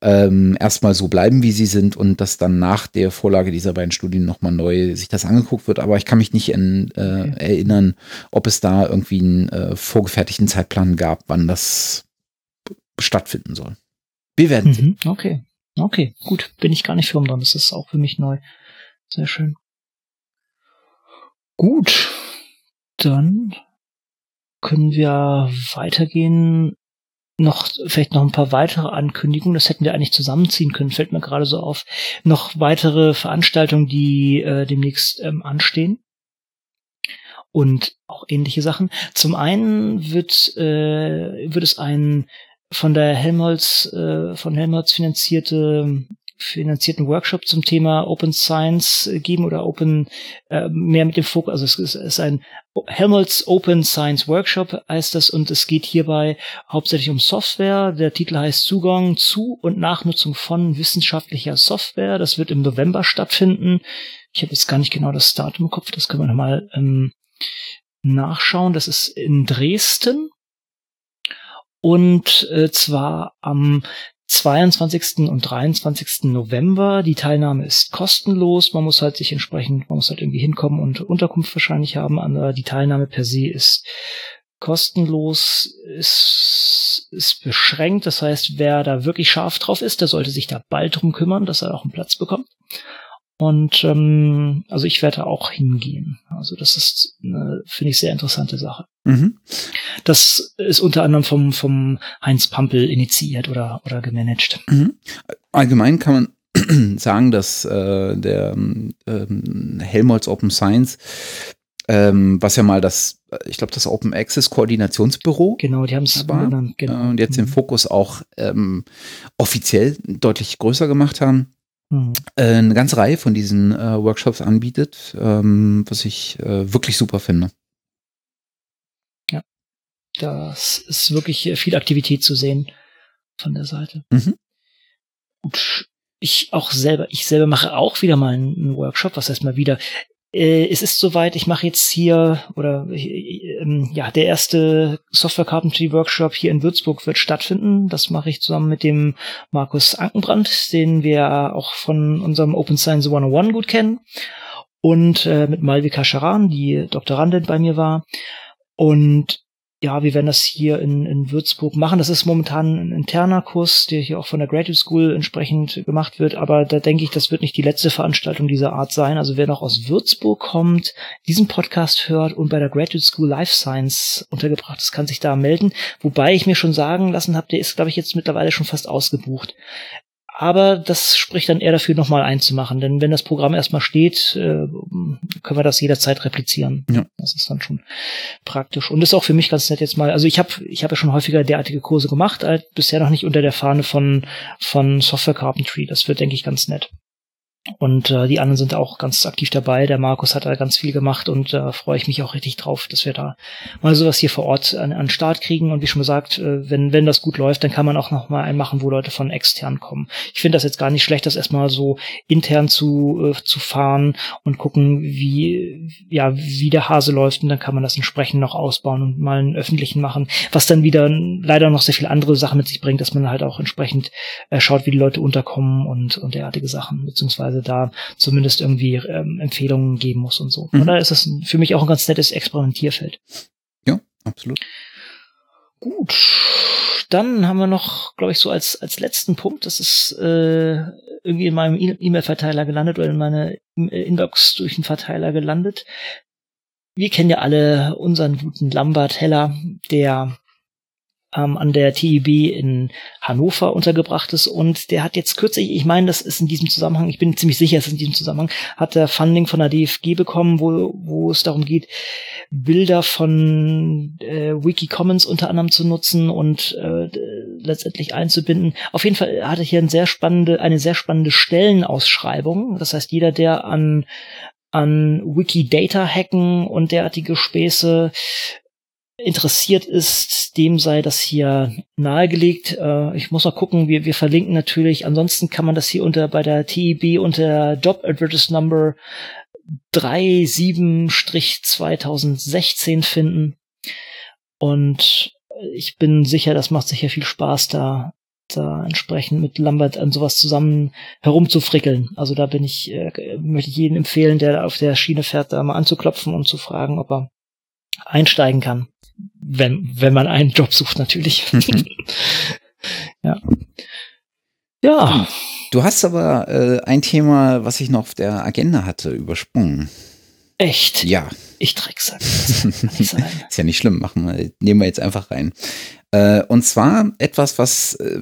ähm, erstmal so bleiben, wie sie sind und dass dann nach der Vorlage dieser beiden Studien nochmal neu sich das angeguckt wird. Aber ich kann mich nicht in, äh, okay. erinnern, ob es da irgendwie einen äh, vorgefertigten Zeitplan gab, wann das stattfinden soll. Wir werden mhm. sehen. Okay, okay, gut, bin ich gar nicht firm dran. Das ist auch für mich neu. Sehr schön. Gut, dann können wir weitergehen. Noch, vielleicht noch ein paar weitere Ankündigungen. Das hätten wir eigentlich zusammenziehen können. Fällt mir gerade so auf. Noch weitere Veranstaltungen, die äh, demnächst ähm, anstehen. Und auch ähnliche Sachen. Zum einen wird, äh, wird es ein von der Helmholtz, äh, von Helmholtz finanzierte finanzierten Workshop zum Thema Open Science geben oder Open äh, mehr mit dem Fokus, also es ist, ein Helmholtz Open Science Workshop heißt das und es geht hierbei hauptsächlich um Software. Der Titel heißt Zugang zu und Nachnutzung von wissenschaftlicher Software. Das wird im November stattfinden. Ich habe jetzt gar nicht genau das Datum im Kopf, das können wir nochmal ähm, nachschauen. Das ist in Dresden. Und äh, zwar am 22. und 23. November. Die Teilnahme ist kostenlos. Man muss halt sich entsprechend, man muss halt irgendwie hinkommen und Unterkunft wahrscheinlich haben. Aber die Teilnahme per se ist kostenlos, ist, ist beschränkt. Das heißt, wer da wirklich scharf drauf ist, der sollte sich da bald drum kümmern, dass er auch einen Platz bekommt. Und ähm, also ich werde auch hingehen. Also das ist finde ich, sehr interessante Sache. Mhm. Das ist unter anderem vom, vom Heinz Pampel initiiert oder, oder gemanagt. Mhm. Allgemein kann man sagen, dass äh, der ähm, Helmholtz Open Science, ähm, was ja mal das, ich glaube, das Open Access Koordinationsbüro. Genau, die haben es genannt. Genau. und jetzt mhm. den Fokus auch ähm, offiziell deutlich größer gemacht haben mhm. äh, eine ganze Reihe von diesen äh, Workshops anbietet, ähm, was ich äh, wirklich super finde. Ja, das ist wirklich viel Aktivität zu sehen von der Seite. Mhm. Gut, ich auch selber, ich selber mache auch wieder mal einen Workshop, was heißt mal wieder? Äh, es ist soweit, ich mache jetzt hier, oder äh, ähm, ja, der erste Software Carpentry Workshop hier in Würzburg wird stattfinden. Das mache ich zusammen mit dem Markus Ankenbrand, den wir auch von unserem Open Science 101 gut kennen. Und äh, mit Malvika Charan, die Doktorandin bei mir war. Und ja, wir werden das hier in, in Würzburg machen. Das ist momentan ein interner Kurs, der hier auch von der Graduate School entsprechend gemacht wird. Aber da denke ich, das wird nicht die letzte Veranstaltung dieser Art sein. Also wer noch aus Würzburg kommt, diesen Podcast hört und bei der Graduate School Life Science untergebracht ist, kann sich da melden. Wobei ich mir schon sagen lassen habe, der ist, glaube ich, jetzt mittlerweile schon fast ausgebucht. Aber das spricht dann eher dafür, nochmal einzumachen. Denn wenn das Programm erstmal steht, äh, können wir das jederzeit replizieren. Ja. Das ist dann schon praktisch. Und ist auch für mich ganz nett jetzt mal. Also ich habe ich hab ja schon häufiger derartige Kurse gemacht, halt bisher noch nicht unter der Fahne von, von Software Carpentry. Das wird, denke ich, ganz nett. Und äh, die anderen sind auch ganz aktiv dabei. Der Markus hat da ganz viel gemacht und da äh, freue ich mich auch richtig drauf, dass wir da mal sowas hier vor Ort an, an Start kriegen. Und wie schon gesagt, äh, wenn, wenn das gut läuft, dann kann man auch noch mal einen machen, wo Leute von extern kommen. Ich finde das jetzt gar nicht schlecht, das erstmal so intern zu, äh, zu fahren und gucken, wie, ja, wie der Hase läuft. Und dann kann man das entsprechend noch ausbauen und mal einen öffentlichen machen, was dann wieder leider noch sehr viele andere Sachen mit sich bringt, dass man halt auch entsprechend äh, schaut, wie die Leute unterkommen und, und derartige Sachen, beziehungsweise beziehungsweise da zumindest irgendwie ähm, Empfehlungen geben muss und so. Mhm. Von daher ist das für mich auch ein ganz nettes Experimentierfeld. Ja, absolut. Gut. Dann haben wir noch, glaube ich, so als, als letzten Punkt, das ist äh, irgendwie in meinem e- E-Mail-Verteiler gelandet oder in meine Inbox durch den Verteiler gelandet. Wir kennen ja alle unseren guten Lambert Heller, der ähm, an der TIB in Hannover untergebracht ist und der hat jetzt kürzlich, ich meine, das ist in diesem Zusammenhang, ich bin ziemlich sicher, es ist in diesem Zusammenhang, hat er Funding von der DFG bekommen, wo, wo es darum geht, Bilder von äh, Wikicommons unter anderem zu nutzen und äh, letztendlich einzubinden. Auf jeden Fall hatte hier eine sehr spannende, eine sehr spannende Stellenausschreibung. Das heißt, jeder, der an an Wikidata hacken und derartige Späße interessiert ist, dem sei das hier nahegelegt. Äh, ich muss mal gucken, wir, wir verlinken natürlich. Ansonsten kann man das hier unter bei der TEB unter Job Advertis Number 37-2016 finden. Und ich bin sicher, das macht sicher viel Spaß, da da entsprechend mit Lambert an sowas zusammen herumzufrickeln. Also da bin ich, äh, möchte ich jeden empfehlen, der auf der Schiene fährt, da mal anzuklopfen und zu fragen, ob er einsteigen kann wenn, wenn man einen Job sucht, natürlich. ja. Ja. Du hast aber äh, ein Thema, was ich noch auf der Agenda hatte, übersprungen. Echt? Ja. Ich Drecksack. ist ja nicht schlimm, machen wir, nehmen wir jetzt einfach rein. Äh, und zwar etwas, was, äh,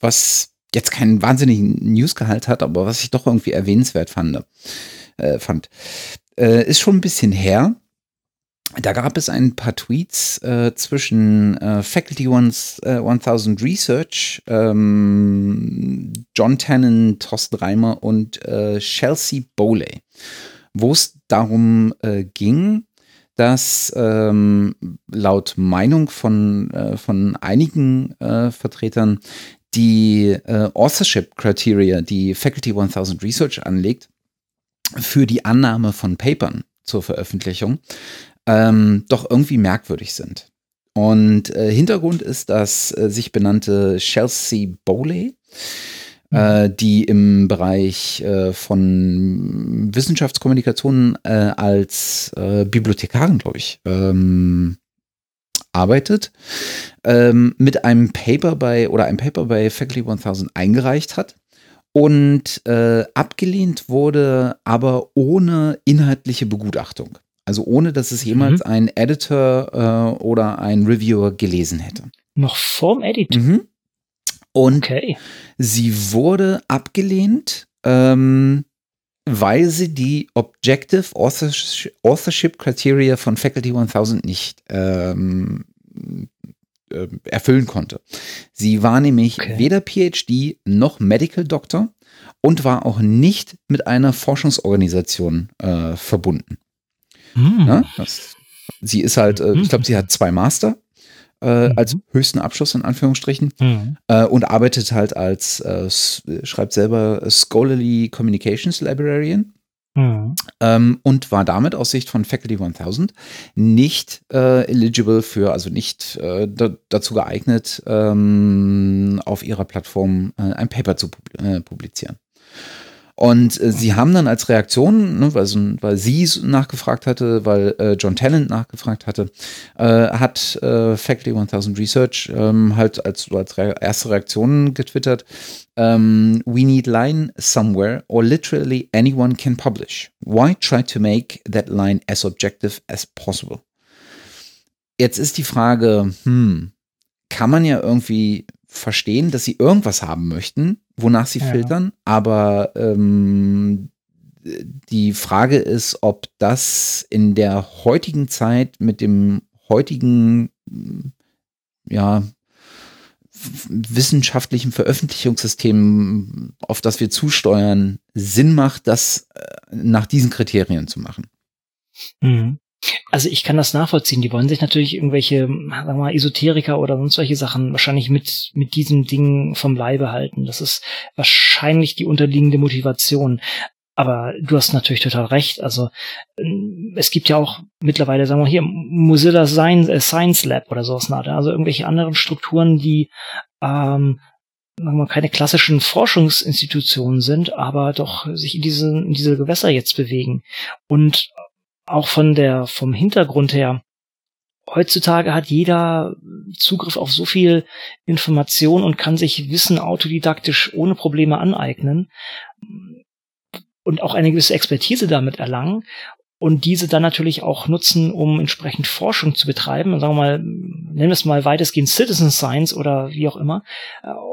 was jetzt keinen wahnsinnigen Newsgehalt hat, aber was ich doch irgendwie erwähnenswert fand. Äh, fand. Äh, ist schon ein bisschen her. Da gab es ein paar Tweets äh, zwischen äh, Faculty Ones, äh, 1000 Research, ähm, John Tannen, Thorsten Reimer und äh, Chelsea Bowley, wo es darum äh, ging, dass ähm, laut Meinung von, äh, von einigen Vertretern die Authorship Criteria, die Faculty 1000 Research anlegt, für die Annahme von Papern zur Veröffentlichung, ähm, doch irgendwie merkwürdig sind. Und äh, Hintergrund ist, dass äh, sich benannte Chelsea Bowley, mhm. äh, die im Bereich äh, von Wissenschaftskommunikation äh, als äh, Bibliothekarin, glaube ich, ähm, arbeitet, ähm, mit einem Paper bei oder ein Paper bei Faculty 1000 eingereicht hat und abgelehnt wurde, aber ohne inhaltliche Begutachtung. Also ohne, dass es jemals mhm. ein Editor äh, oder ein Reviewer gelesen hätte. Noch vorm Edit? Mhm. Und okay. sie wurde abgelehnt, ähm, weil sie die Objective Authorship Criteria von Faculty 1000 nicht ähm, äh, erfüllen konnte. Sie war nämlich okay. weder PhD noch Medical Doctor und war auch nicht mit einer Forschungsorganisation äh, verbunden. Mhm. Ja, das, sie ist halt, äh, ich glaube, sie hat zwei Master äh, mhm. als höchsten Abschluss in Anführungsstrichen mhm. äh, und arbeitet halt als, äh, schreibt selber Scholarly Communications Librarian. Mhm. Ähm, und war damit aus Sicht von Faculty 1000 nicht äh, eligible für, also nicht äh, dazu geeignet, ähm, auf ihrer Plattform äh, ein Paper zu publizieren. Und äh, sie haben dann als Reaktion, ne, weil, so, weil sie nachgefragt hatte, weil äh, John Tennant nachgefragt hatte, äh, hat äh, Faculty 1000 Research ähm, halt als, als re erste Reaktion getwittert, ähm, We need line somewhere or literally anyone can publish. Why try to make that line as objective as possible? Jetzt ist die Frage, hm, kann man ja irgendwie verstehen, dass sie irgendwas haben möchten, wonach sie ja. filtern, aber ähm, die Frage ist, ob das in der heutigen Zeit mit dem heutigen, ja, wissenschaftlichen Veröffentlichungssystem, auf das wir zusteuern, Sinn macht, das äh, nach diesen Kriterien zu machen. Mhm. Also ich kann das nachvollziehen. Die wollen sich natürlich irgendwelche, sagen wir mal, Esoteriker oder sonst welche Sachen wahrscheinlich mit, mit diesem Ding vom Leibe halten. Das ist wahrscheinlich die unterliegende Motivation. Aber du hast natürlich total recht. Also ähm, es gibt ja auch mittlerweile, sagen wir hier, Mozilla Science, äh, Science Lab oder sowas. Also irgendwelche anderen Strukturen, die ähm, sagen wir, keine klassischen Forschungsinstitutionen sind, aber doch sich in diese, in diese Gewässer jetzt bewegen. Und auch von der, vom Hintergrund her, heutzutage hat jeder Zugriff auf so viel Information und kann sich Wissen autodidaktisch ohne Probleme aneignen und auch eine gewisse Expertise damit erlangen. und diese dann natürlich auch nutzen, um entsprechend Forschung zu betreiben, sagen wir mal, nennen wir es mal weitestgehend Citizen Science oder wie auch immer.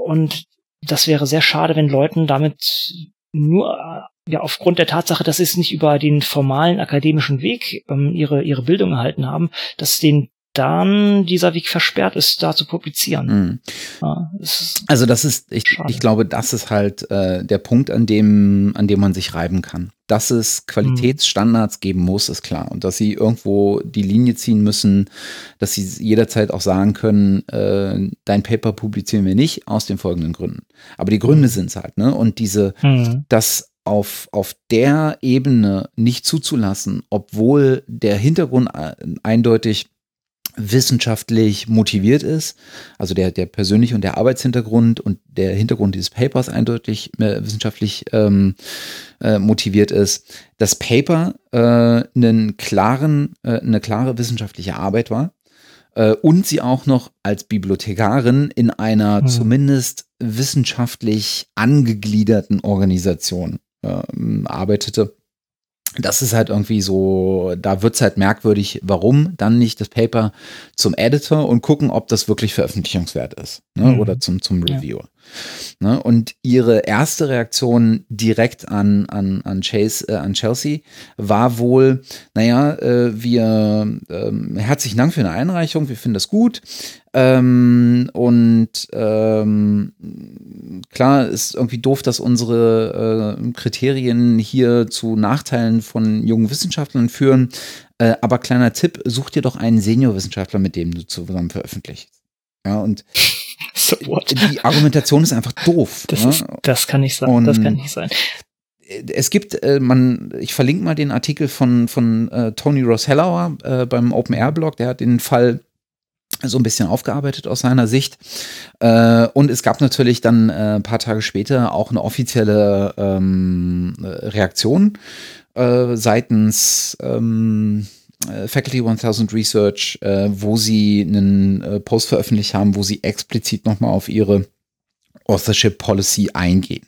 Und das wäre sehr schade, wenn Leuten damit nur ja aufgrund der Tatsache, dass sie es nicht über den formalen akademischen Weg ähm, ihre ihre Bildung erhalten haben, dass denen dann dieser Weg versperrt ist, da zu publizieren. Mhm. Ja, das also das ist, ich, ich glaube, das ist halt äh, der Punkt, an dem, an dem man sich reiben kann. Dass es Qualitätsstandards mhm. geben muss, ist klar. Und dass sie irgendwo die Linie ziehen müssen, dass sie jederzeit auch sagen können, äh, dein Paper publizieren wir nicht, aus den folgenden Gründen. Aber die Gründe mhm. sind es halt, ne? Und diese, mhm. Auf, auf der Ebene nicht zuzulassen, obwohl der Hintergrund äh, eindeutig wissenschaftlich motiviert ist, also der, der persönliche und der Arbeitshintergrund und der Hintergrund dieses Papers eindeutig äh, wissenschaftlich ähm, äh, motiviert ist, das Paper äh, einen klaren, äh, eine klare wissenschaftliche Arbeit war äh, und sie auch noch als Bibliothekarin in einer mhm. zumindest wissenschaftlich angegliederten Organisation ähm, arbeitete das ist halt irgendwie so, da wird's halt merkwürdig, warum dann nicht das Paper zum Editor und gucken, ob das wirklich veröffentlichungswert ist ne? Mhm. oder zum, zum Reviewer. Ja. Ne? Und ihre erste Reaktion direkt an, an, an, Chase, äh, an Chelsea war wohl, naja, äh, wir, äh, herzlichen Dank für eine Einreichung, wir finden das gut. Ähm, und ähm, klar ist irgendwie doof, dass unsere äh, Kriterien hier zu Nachteilen von jungen Wissenschaftlern führen. Äh, aber kleiner Tipp, such dir doch einen Seniorwissenschaftler, mit dem du zusammen veröffentlichst. Ja, und so die Argumentation ist einfach doof. Das, ne? ist, das kann nicht sein. Und das kann nicht sein es gibt, äh, man, ich verlinke mal den Artikel von, von äh, Tony Ross Hellauer äh, beim Open Air Blog, der hat den Fall so ein bisschen aufgearbeitet aus seiner Sicht. Äh, und es gab natürlich dann äh, ein paar Tage später auch eine offizielle ähm, Reaktion äh, seitens ähm, äh, Faculty 1000 Research, äh, wo sie einen äh, Post veröffentlicht haben, wo sie explizit nochmal auf ihre Authorship Policy eingehen.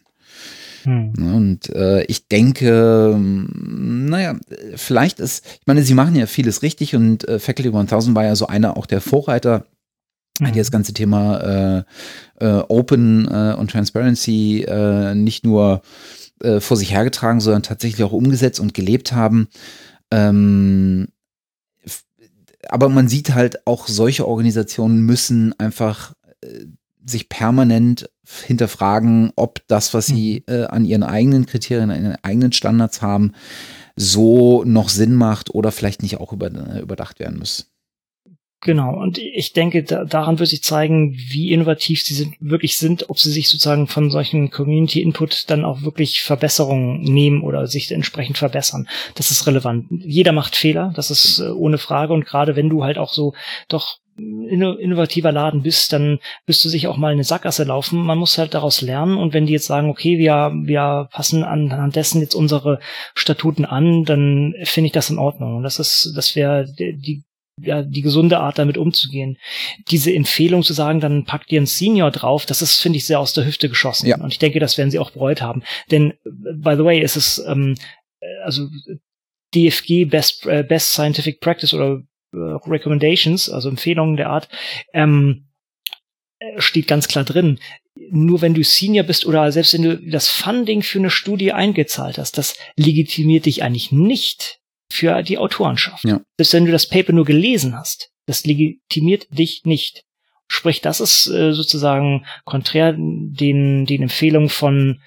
Hm. Ne, und äh, ich denke, naja, vielleicht ist, ich meine, sie machen ja vieles richtig und äh, Faculty 1000 war ja so einer auch der Vorreiter, hm. die das ganze Thema äh, äh, Open äh, und Transparency äh, nicht nur äh, vor sich hergetragen, sondern tatsächlich auch umgesetzt und gelebt haben. Ähm, aber man sieht halt auch solche Organisationen müssen einfach äh, sich permanent hinterfragen, ob das, was sie mhm. äh, an ihren eigenen Kriterien, an ihren eigenen Standards haben, so noch Sinn macht oder vielleicht nicht auch über, äh, überdacht werden muss. Genau, und ich denke, da, daran wird sich zeigen, wie innovativ sie sind, wirklich sind, ob sie sich sozusagen von solchen Community Input dann auch wirklich Verbesserungen nehmen oder sich entsprechend verbessern. Das ist relevant. Jeder macht Fehler, das ist äh, ohne Frage. Und gerade wenn du halt auch so doch innovativer Laden bist, dann wirst du sich auch mal eine Sackgasse laufen. Man muss halt daraus lernen und wenn die jetzt sagen, okay, wir, wir passen anhand dessen jetzt unsere Statuten an, dann finde ich das in Ordnung. Und das ist, das wäre die, ja, die gesunde Art, damit umzugehen. Diese Empfehlung zu sagen, dann packt ihr einen Senior drauf, das ist, finde ich, sehr aus der Hüfte geschossen. Ja. Und ich denke, das werden sie auch bereut haben. Denn, by the way, ist es, ähm, also DFG Best, äh, Best Scientific Practice oder äh, Recommendations, also Empfehlungen der Art, ähm, steht ganz klar drin. Nur wenn du Senior bist oder selbst wenn du das Funding für eine Studie eingezahlt hast, das legitimiert dich eigentlich nicht für die Autorenschaft. Ja. Selbst wenn du das Paper nur gelesen hast, das legitimiert dich nicht. Sprich, das ist äh, sozusagen konträr den, den Empfehlungen von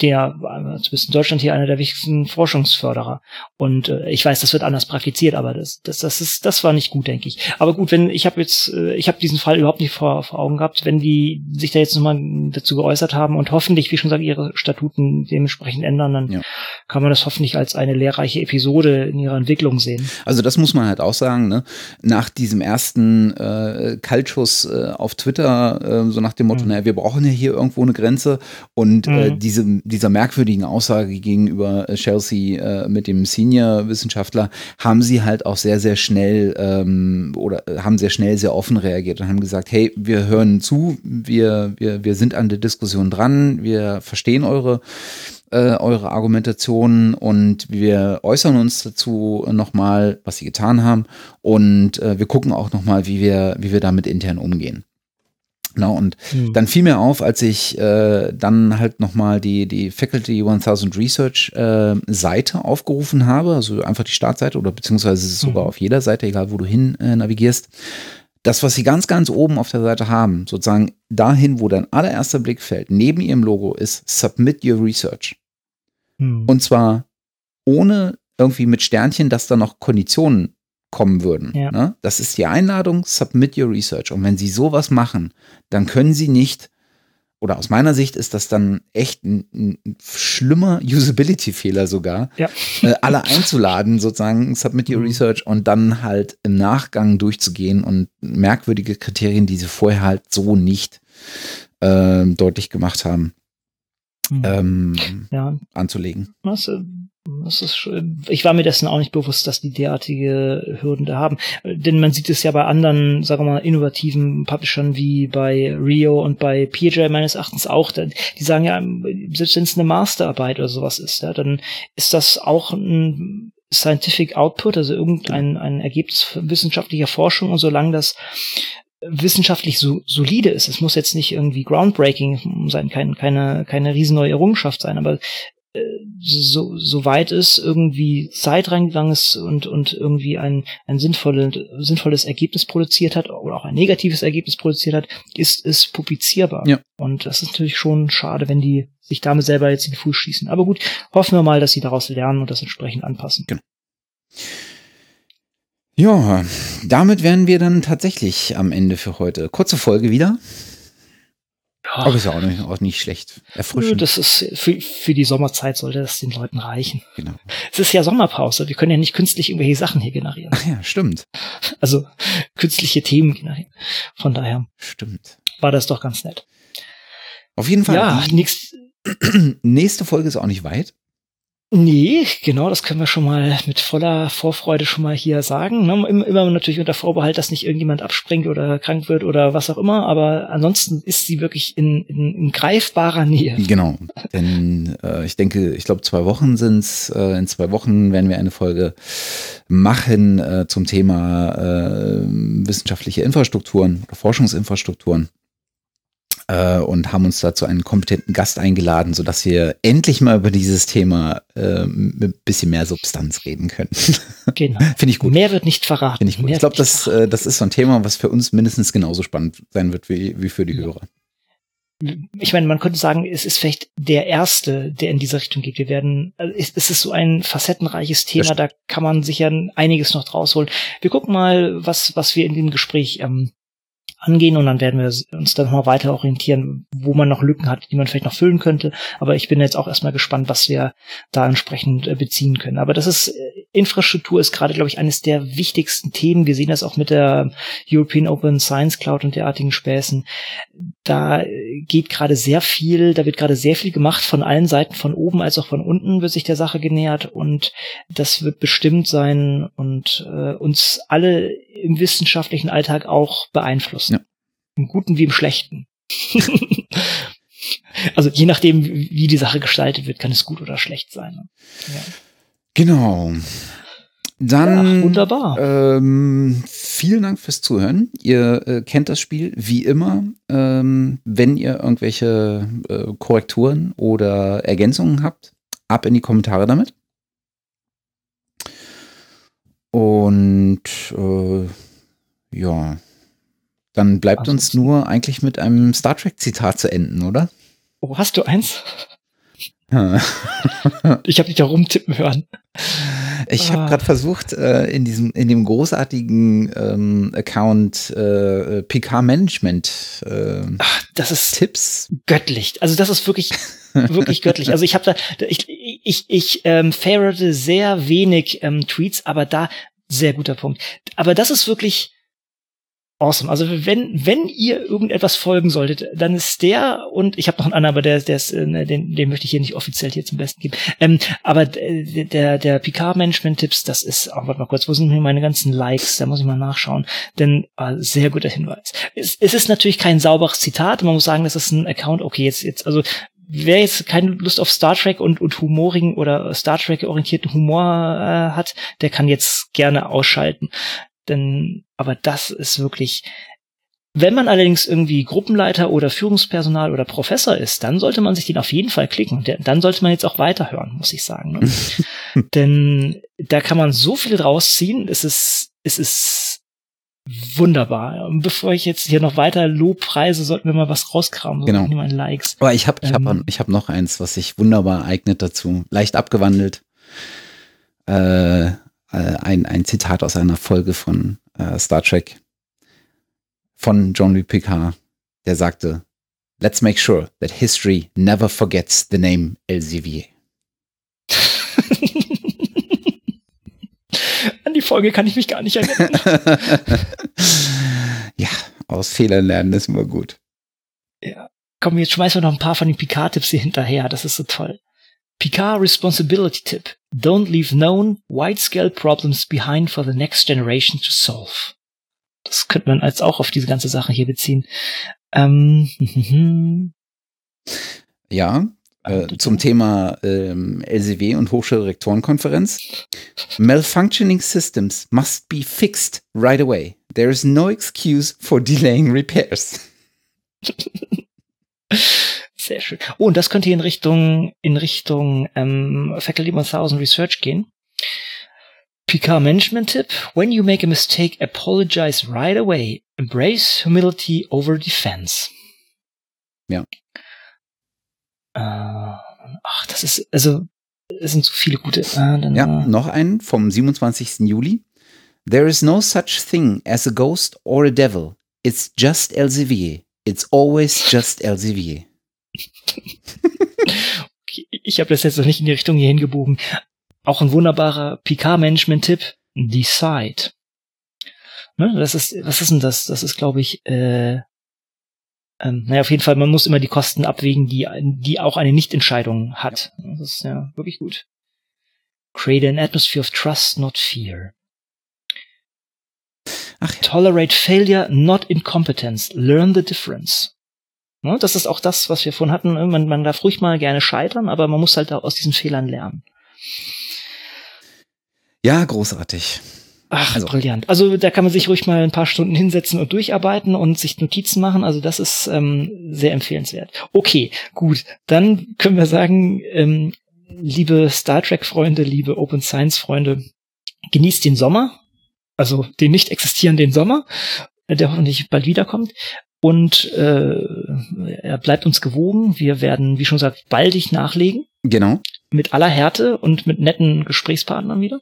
der, zumindest in Deutschland hier einer der wichtigsten Forschungsförderer. Und äh, ich weiß, das wird anders praktiziert, aber das, das, das ist, das war nicht gut, denke ich. Aber gut, wenn ich habe jetzt, äh, ich habe diesen Fall überhaupt nicht vor, vor Augen gehabt, wenn die sich da jetzt nochmal dazu geäußert haben und hoffentlich, wie schon gesagt, ihre Statuten dementsprechend ändern, dann ja. kann man das hoffentlich als eine lehrreiche Episode in ihrer Entwicklung sehen. Also das muss man halt auch sagen, ne? Nach diesem ersten äh, Kaltschuss äh, auf Twitter, äh, so nach dem Motto, mhm. naja, wir brauchen ja hier irgendwo eine Grenze und äh, mhm. diese dieser merkwürdigen Aussage gegenüber äh, Chelsea äh, mit dem Senior-Wissenschaftler haben sie halt auch sehr, sehr schnell ähm, oder äh, haben sehr schnell sehr offen reagiert und haben gesagt, hey, wir hören zu, wir, wir, wir sind an der Diskussion dran, wir verstehen eure äh, eure Argumentationen und wir äußern uns dazu nochmal, was sie getan haben und äh, wir gucken auch nochmal, wie wir, wie wir damit intern umgehen. Genau, und hm. dann fiel mir auf, als ich äh, dann halt nochmal die, die Faculty 1000 Research äh, Seite aufgerufen habe, also einfach die Startseite oder beziehungsweise ist es sogar hm. auf jeder Seite, egal wo du hin äh, navigierst. Das, was sie ganz, ganz oben auf der Seite haben, sozusagen dahin, wo dein allererster Blick fällt, neben ihrem Logo ist Submit Your Research. Hm. Und zwar ohne irgendwie mit Sternchen, dass da noch Konditionen kommen würden. Ja. Ne? Das ist die Einladung, submit your research. Und wenn Sie sowas machen, dann können Sie nicht, oder aus meiner Sicht ist das dann echt ein, ein schlimmer Usability-Fehler sogar, ja. äh, alle einzuladen, sozusagen, submit your mhm. research und dann halt im Nachgang durchzugehen und merkwürdige Kriterien, die Sie vorher halt so nicht äh, deutlich gemacht haben, mhm. ähm, ja. anzulegen. Was, äh, das ist, ich war mir dessen auch nicht bewusst, dass die derartige Hürden da haben. Denn man sieht es ja bei anderen, sagen wir mal, innovativen Publishern wie bei Rio und bei PJ meines Erachtens auch. Die sagen ja, selbst wenn es eine Masterarbeit oder sowas ist, ja, dann ist das auch ein Scientific Output, also irgendein ein Ergebnis wissenschaftlicher Forschung und solange das wissenschaftlich so solide ist. Es muss jetzt nicht irgendwie groundbreaking sein, kein, keine, keine riesen neue Errungenschaft sein, aber so, so weit es irgendwie Zeit reingegangen ist und, und irgendwie ein, ein sinnvolles, sinnvolles Ergebnis produziert hat oder auch ein negatives Ergebnis produziert hat, ist es publizierbar. Ja. Und das ist natürlich schon schade, wenn die sich damit selber jetzt in den Fuß schießen. Aber gut, hoffen wir mal, dass sie daraus lernen und das entsprechend anpassen. Genau. Ja, damit wären wir dann tatsächlich am Ende für heute. Kurze Folge wieder. Ja. Aber ist ja auch nicht, auch nicht schlecht. Erfrischend. Das ist für, für die Sommerzeit sollte das den Leuten reichen. Genau. Es ist ja Sommerpause. Wir können ja nicht künstlich irgendwelche Sachen hier generieren. Ach ja, stimmt. Also künstliche Themen generieren. Von daher. Stimmt. War das doch ganz nett. Auf jeden Fall. Ja, nächst, nächste Folge ist auch nicht weit. Nee, genau, das können wir schon mal mit voller Vorfreude schon mal hier sagen. Ne? Immer natürlich unter Vorbehalt, dass nicht irgendjemand abspringt oder krank wird oder was auch immer, aber ansonsten ist sie wirklich in, in, in greifbarer Nähe. Genau, denn äh, ich denke, ich glaube zwei Wochen sind's. Äh, in zwei Wochen werden wir eine Folge machen äh, zum Thema äh, wissenschaftliche Infrastrukturen oder Forschungsinfrastrukturen äh, und haben uns dazu einen kompetenten Gast eingeladen, sodass wir endlich mal über dieses Thema äh, mit ein bisschen mehr Substanz reden können. Genau. Finde ich gut. Mehr wird nicht verraten. Finde ich gut. ich glaube, das, äh, das ist so ein Thema, was für uns mindestens genauso spannend sein wird wie, wie für die ja. Hörer. Ich meine, man könnte sagen, es ist vielleicht der erste, der in diese Richtung geht. Wir werden, also es, es ist so ein facettenreiches Thema, da kann man sicher einiges noch draus holen. Wir gucken mal, was, was wir in dem Gespräch ähm, angehen und dann werden wir uns dann mal weiter orientieren, wo man noch Lücken hat, die man vielleicht noch füllen könnte. Aber ich bin jetzt auch erstmal gespannt, was wir da entsprechend äh, beziehen können. Aber das ist, äh, Infrastruktur ist gerade, glaube ich, eines der wichtigsten Themen. Wir sehen das auch mit der European Open Science Cloud und derartigen Späßen. Da äh, geht gerade sehr viel, da wird gerade sehr viel gemacht von allen Seiten, von oben als auch von unten wird sich der Sache genähert und das wird bestimmt sein und äh, uns alle im wissenschaftlichen Alltag auch beeinflussen. Ja. Im Guten wie im Schlechten. also je nachdem, wie die Sache gestaltet wird, kann es gut oder schlecht sein. Ja. Genau. Dann ja, wunderbar. Ähm, vielen Dank fürs Zuhören. Ihr äh, kennt das Spiel wie immer. Ähm, wenn ihr irgendwelche äh, Korrekturen oder Ergänzungen habt, ab in die Kommentare damit. Und äh, ja, dann bleibt also, uns nur eigentlich mit einem Star Trek-Zitat zu enden, oder? Oh, hast du eins? ich habe dich da rumtippen hören. Ich habe ah. gerade versucht, äh, in diesem, in dem großartigen ähm, Account äh, PK Management äh, Ach, das ist Tipps. Göttlich. Also das ist wirklich, wirklich göttlich. Also ich habe da, ich, ich, ich ähm, ferrete sehr wenig ähm, Tweets, aber da sehr guter Punkt. Aber das ist wirklich awesome. Also wenn wenn ihr irgendetwas folgen solltet, dann ist der und ich habe noch einen anderen, aber der der ist, äh, den den möchte ich hier nicht offiziell hier zum Besten geben. Ähm, aber der der Picard Management Tipps, das ist auch oh, warte mal kurz, wo sind meine ganzen Likes? Da muss ich mal nachschauen, denn äh, sehr guter Hinweis. Es, es ist natürlich kein sauberes Zitat, man muss sagen, das ist ein Account. Okay, jetzt jetzt also wer jetzt keine Lust auf Star Trek und, und humorigen oder Star Trek orientierten Humor äh, hat, der kann jetzt gerne ausschalten. Denn, aber das ist wirklich, wenn man allerdings irgendwie Gruppenleiter oder Führungspersonal oder Professor ist, dann sollte man sich den auf jeden Fall klicken. Dann sollte man jetzt auch weiterhören, muss ich sagen. Ne? Denn da kann man so viel rausziehen. Es ist, es ist wunderbar. Und bevor ich jetzt hier noch weiter Lob preise, sollten wir mal was rauskramen. Genau. Mal Likes. Aber ich habe ich ähm, hab, ich hab noch eins, was sich wunderbar eignet dazu. Leicht abgewandelt. Äh, äh, ein, ein Zitat aus einer Folge von äh, Star Trek von Jean-Luc Picard, der sagte, Let's make sure that history never forgets the name Elsevier. An die Folge kann ich mich gar nicht erinnern. ja, aus Fehlern lernen ist immer gut. Ja. Komm, jetzt schmeißen wir noch ein paar von den Picard-Tipps hier hinterher. Das ist so toll. Picard Responsibility Tip. Don't leave known, wide-scale problems behind for the next generation to solve. Das könnte man als auch auf diese ganze Sache hier beziehen. Ähm, ja, äh, zum Thema ähm, LCW und Hochschulrektorenkonferenz. Malfunctioning systems must be fixed right away. There is no excuse for delaying repairs. Sehr schön. Oh, und das könnte hier in Richtung in Richtung ähm, Faculty 1000 Research gehen. Picard Management Tipp: When you make a mistake, apologize right away. Embrace humility over defense. Ja. Äh, ach, das ist, also, es sind so viele gute. Äh, dann, ja, noch einen vom 27. Juli. There is no such thing as a ghost or a devil. It's just Elsevier. It's always just Elsevier. Ich habe das jetzt noch nicht in die Richtung hier hingebogen. Auch ein wunderbarer Picard-Management-Tipp. Decide. Ne, das ist, was ist denn das? Das ist, glaube ich, äh, ähm, naja, auf jeden Fall, man muss immer die Kosten abwägen, die, die auch eine Nichtentscheidung hat. Das ist ja wirklich gut. Create an atmosphere of trust, not fear. Ach. Tolerate failure, not incompetence. Learn the difference. Ne, das ist auch das, was wir vorhin hatten. Man, man darf ruhig mal gerne scheitern, aber man muss halt aus diesen Fehlern lernen. Ja, großartig. Ach, also. brillant. Also da kann man sich ruhig mal ein paar Stunden hinsetzen und durcharbeiten und sich Notizen machen. Also das ist ähm, sehr empfehlenswert. Okay, gut. Dann können wir sagen, ähm, liebe Star Trek-Freunde, liebe Open Science-Freunde, genießt den Sommer. Also den nicht existierenden Sommer, der hoffentlich bald wiederkommt. Und äh, er bleibt uns gewogen. Wir werden, wie schon gesagt, baldig nachlegen. Genau. Mit aller Härte und mit netten Gesprächspartnern wieder.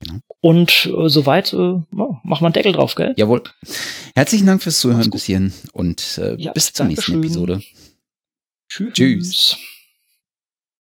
Genau. Und äh, soweit äh, oh, machen wir einen Deckel drauf, gell? Jawohl. Herzlichen Dank fürs Zuhören bis hierhin und äh, ja, bis zur nächsten Episode. Tschüss. Tschüss.